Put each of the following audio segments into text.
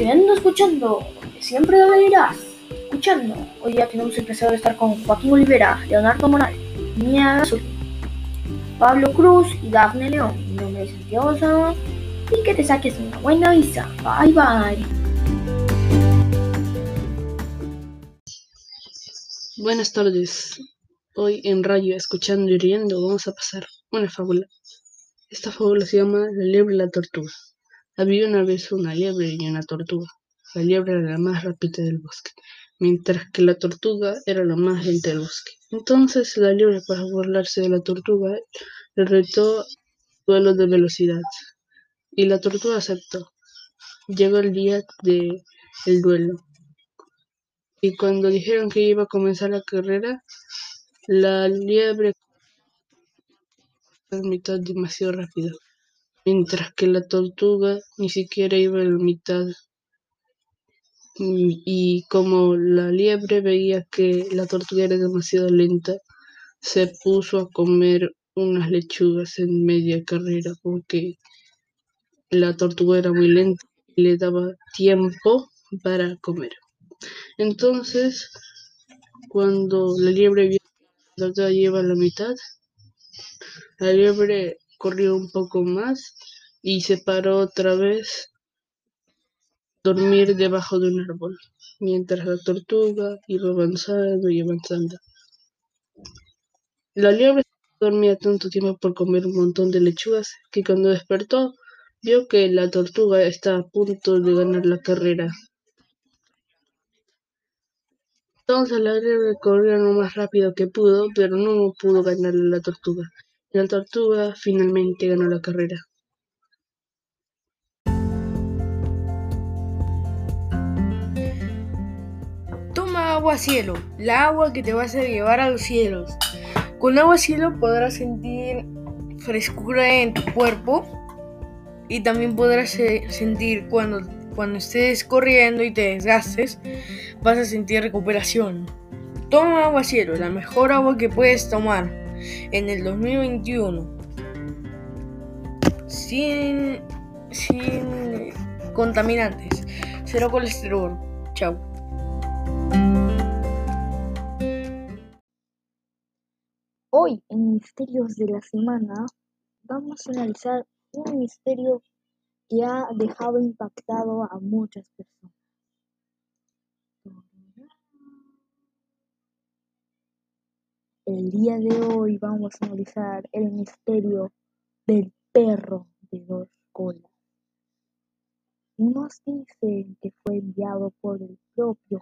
Riendo, escuchando, siempre lo irás. Escuchando, hoy ya tenemos el placer de estar con Joaquín Olivera, Leonardo Moral, Mía Azul, Pablo Cruz y Dafne León. Mi nombre es Santiago y que te saques una buena visa. Bye bye. Buenas tardes. Hoy en Rayo, escuchando y riendo, vamos a pasar una fábula. Esta fábula se llama La liebre y la tortuga. Había una vez una liebre y una tortuga. La liebre era la más rápida del bosque, mientras que la tortuga era la más lenta del bosque. Entonces la liebre, para burlarse de la tortuga, le retó duelo de velocidad. Y la tortuga aceptó. Llegó el día del duelo. Y cuando dijeron que iba a comenzar la carrera, la liebre mitad demasiado rápido, mientras que la tortuga ni siquiera iba a la mitad. Y como la liebre veía que la tortuga era demasiado lenta, se puso a comer unas lechugas en media carrera porque la tortuga era muy lenta y le daba tiempo para comer. Entonces, cuando la liebre vio que la tortuga lleva la mitad, la liebre corrió un poco más y se paró otra vez dormir debajo de un árbol, mientras la tortuga iba avanzando y avanzando. La liebre dormía tanto tiempo por comer un montón de lechugas que cuando despertó vio que la tortuga estaba a punto de ganar la carrera. Entonces la liebre corrió lo más rápido que pudo, pero no pudo ganarle a la tortuga. La tortuga finalmente ganó la carrera. Toma agua cielo, la agua que te vas a llevar a los cielos. Con agua cielo podrás sentir frescura en tu cuerpo y también podrás sentir cuando, cuando estés corriendo y te desgastes, vas a sentir recuperación. Toma agua cielo, la mejor agua que puedes tomar en el 2021 sin, sin contaminantes, cero colesterol. Chao. Hoy en Misterios de la Semana vamos a analizar un misterio que ha dejado impactado a muchas personas. El día de hoy vamos a analizar el misterio del perro de dos colas. Nos dicen que fue enviado por el propio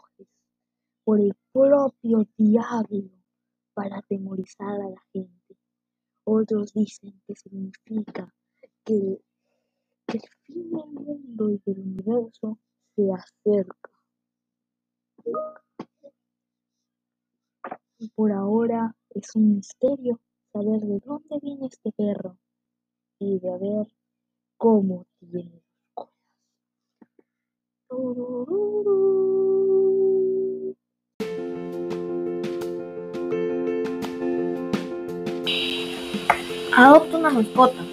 por el propio diablo para atemorizar a la gente. Otros dicen que significa que el, que el fin del mundo y del universo se acerca. Por ahora es un misterio saber de dónde viene este perro y de ver cómo tiene colas. Adopta una mascota.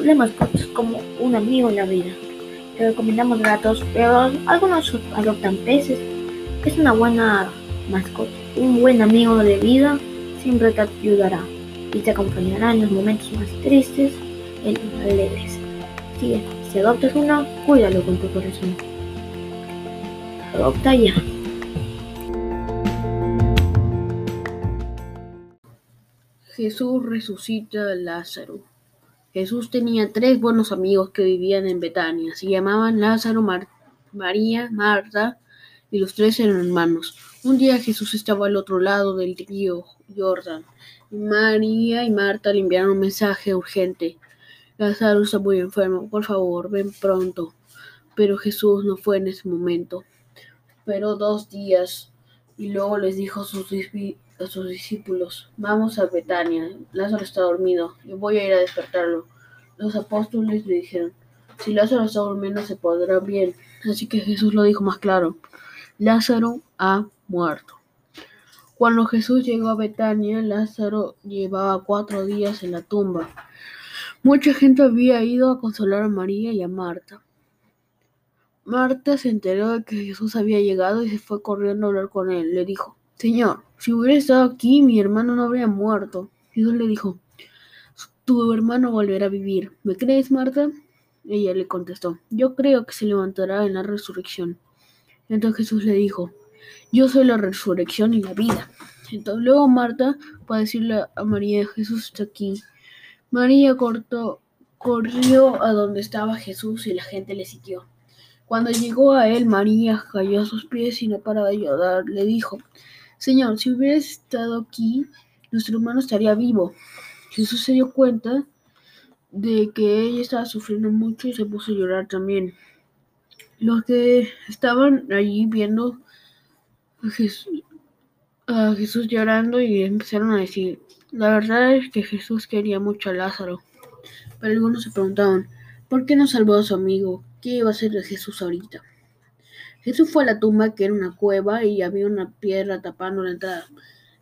La mascota es como un amigo en la vida. Te recomendamos gatos, pero algunos adoptan peces. Es una buena mascota. Un buen amigo de vida siempre te ayudará y te acompañará en los momentos más tristes y los más alegres. Si, si adoptas uno, cuídalo con tu corazón. Adopta ya. Jesús resucita a Lázaro. Jesús tenía tres buenos amigos que vivían en Betania. Se llamaban Lázaro, María, Marta y los tres eran hermanos. Un día Jesús estaba al otro lado del río Jordán y María y Marta le enviaron un mensaje urgente. Lázaro está muy enfermo, por favor, ven pronto. Pero Jesús no fue en ese momento. Esperó dos días y luego les dijo a sus, a sus discípulos, vamos a Betania, Lázaro está dormido, yo voy a ir a despertarlo. Los apóstoles le dijeron, si Lázaro está durmiendo se podrá bien. Así que Jesús lo dijo más claro, Lázaro ha muerto. Cuando Jesús llegó a Betania, Lázaro llevaba cuatro días en la tumba. Mucha gente había ido a consolar a María y a Marta. Marta se enteró de que Jesús había llegado y se fue corriendo a hablar con él. Le dijo, Señor, si hubiera estado aquí, mi hermano no habría muerto. Jesús le dijo, tu hermano volverá a vivir. ¿Me crees, Marta? Ella le contestó, yo creo que se levantará en la resurrección. Entonces Jesús le dijo, yo soy la resurrección y la vida. Entonces luego Marta fue a decirle a María, Jesús está aquí. María cortó, corrió a donde estaba Jesús y la gente le siguió. Cuando llegó a él, María cayó a sus pies y no paraba de llorar. Le dijo, Señor, si hubieras estado aquí, nuestro hermano estaría vivo. Jesús se dio cuenta de que ella estaba sufriendo mucho y se puso a llorar también. Los que estaban allí viendo a Jesús, llorando y empezaron a decir, la verdad es que Jesús quería mucho a Lázaro. Pero algunos se preguntaban, ¿por qué no salvó a su amigo? ¿Qué iba a hacer de Jesús ahorita? Jesús fue a la tumba, que era una cueva, y había una piedra tapando la entrada.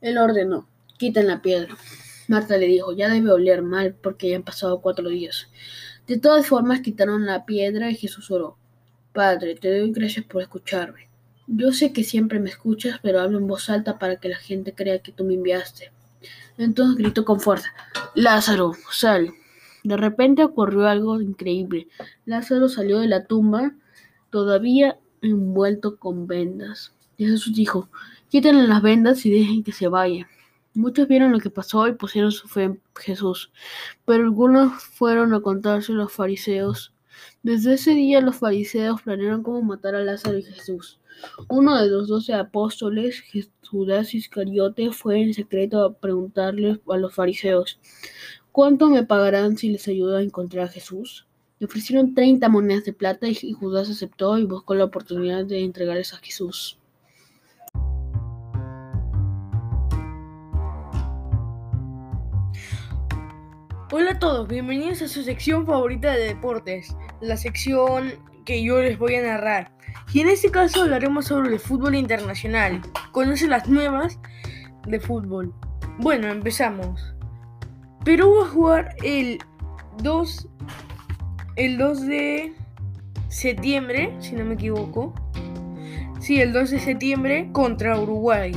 Él ordenó, quiten la piedra. Marta le dijo, ya debe oler mal porque ya han pasado cuatro días. De todas formas, quitaron la piedra y Jesús oró. Padre, te doy gracias por escucharme. Yo sé que siempre me escuchas, pero hablo en voz alta para que la gente crea que tú me enviaste. Entonces gritó con fuerza, Lázaro, sal. De repente ocurrió algo increíble. Lázaro salió de la tumba, todavía envuelto con vendas. Y Jesús dijo, quítenle las vendas y dejen que se vaya. Muchos vieron lo que pasó y pusieron su fe en Jesús, pero algunos fueron a contarse a los fariseos. Desde ese día los fariseos planearon cómo matar a Lázaro y Jesús. Uno de los doce apóstoles, Judas Iscariote, fue en secreto a preguntarle a los fariseos, ¿cuánto me pagarán si les ayudo a encontrar a Jesús? Le ofrecieron treinta monedas de plata y Judas aceptó y buscó la oportunidad de entregarles a Jesús. Hola a todos, bienvenidos a su sección favorita de deportes, la sección que yo les voy a narrar. Y en este caso hablaremos sobre el fútbol internacional. Conoce las nuevas de fútbol. Bueno, empezamos. Perú va a jugar el 2 el 2 de septiembre, si no me equivoco. Sí, el 2 de septiembre contra Uruguay.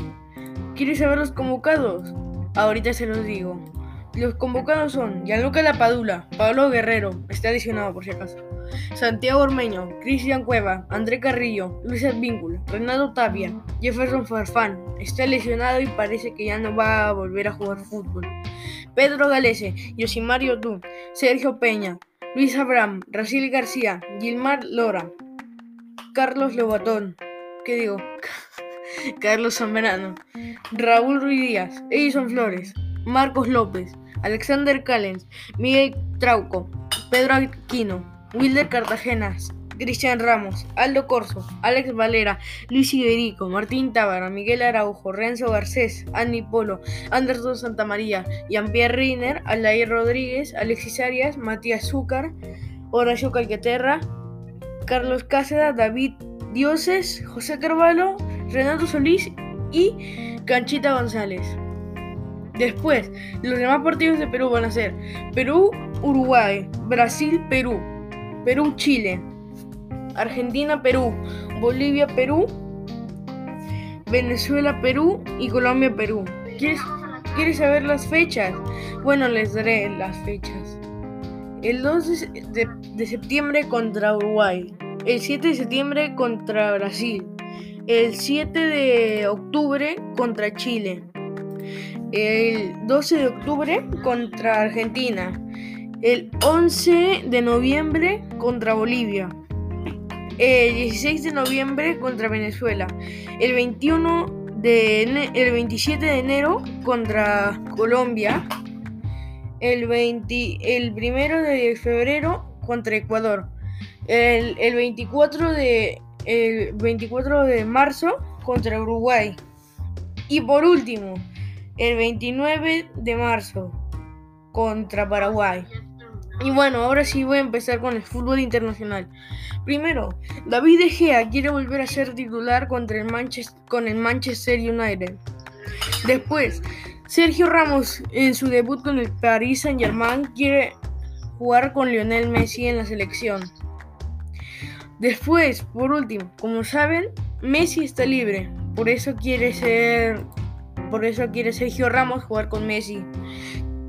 ¿Quieres saber los convocados? Ahorita se los digo. Los convocados son Gianluca Lapadula, Pablo Guerrero, está lesionado por si acaso, Santiago Ormeño, Cristian Cueva, André Carrillo, Luis Advíncula, Renato Tapia, Jefferson Farfán, está lesionado y parece que ya no va a volver a jugar fútbol. Pedro Galese, Yosimario Du, Sergio Peña, Luis Abraham, Raciel García, Gilmar Lora, Carlos Lobatón, ¿qué digo? Carlos Zambrano, Raúl Ruiz Díaz, Edison Flores, Marcos López, Alexander Callens, Miguel Trauco, Pedro Aquino, Wilder Cartagenas, Cristian Ramos, Aldo Corso, Alex Valera, Luis Iberico, Martín Tábara, Miguel Araujo, Renzo Garcés, Andy Polo, Anderson Santamaría, Jean-Pierre Reiner, Alair Rodríguez, Alexis Arias, Matías Zúcar, Horacio Calqueterra, Carlos Cáceres, David Dioses, José Carvalho, Renato Solís y Canchita González. Después, los demás partidos de Perú van a ser Perú, Uruguay, Brasil, Perú, Perú, Chile, Argentina, Perú, Bolivia, Perú, Venezuela, Perú y Colombia, Perú. ¿Quieres, saber las fechas? Bueno, les daré las fechas. El 2 de, de septiembre contra Uruguay. El 7 de septiembre contra Brasil. El 7 de octubre contra Chile el 12 de octubre contra Argentina, el 11 de noviembre contra Bolivia, el 16 de noviembre contra Venezuela, el 21 de el 27 de enero contra Colombia, el 20, el 1 de febrero contra Ecuador, el 24 de el 24 de marzo contra Uruguay. Y por último, el 29 de marzo contra Paraguay. Y bueno, ahora sí voy a empezar con el fútbol internacional. Primero, David De Gea quiere volver a ser titular contra el Manchester, con el Manchester United. Después, Sergio Ramos en su debut con el Paris Saint-Germain quiere jugar con Lionel Messi en la selección. Después, por último, como saben, Messi está libre. Por eso quiere ser. Por eso quiere Sergio Ramos jugar con Messi.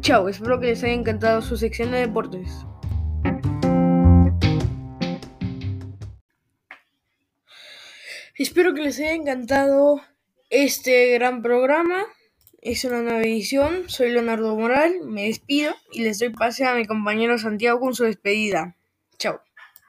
Chao, espero que les haya encantado su sección de deportes. Espero que les haya encantado este gran programa. Es una nueva edición. Soy Leonardo Moral. Me despido y les doy pase a mi compañero Santiago con su despedida. Chao.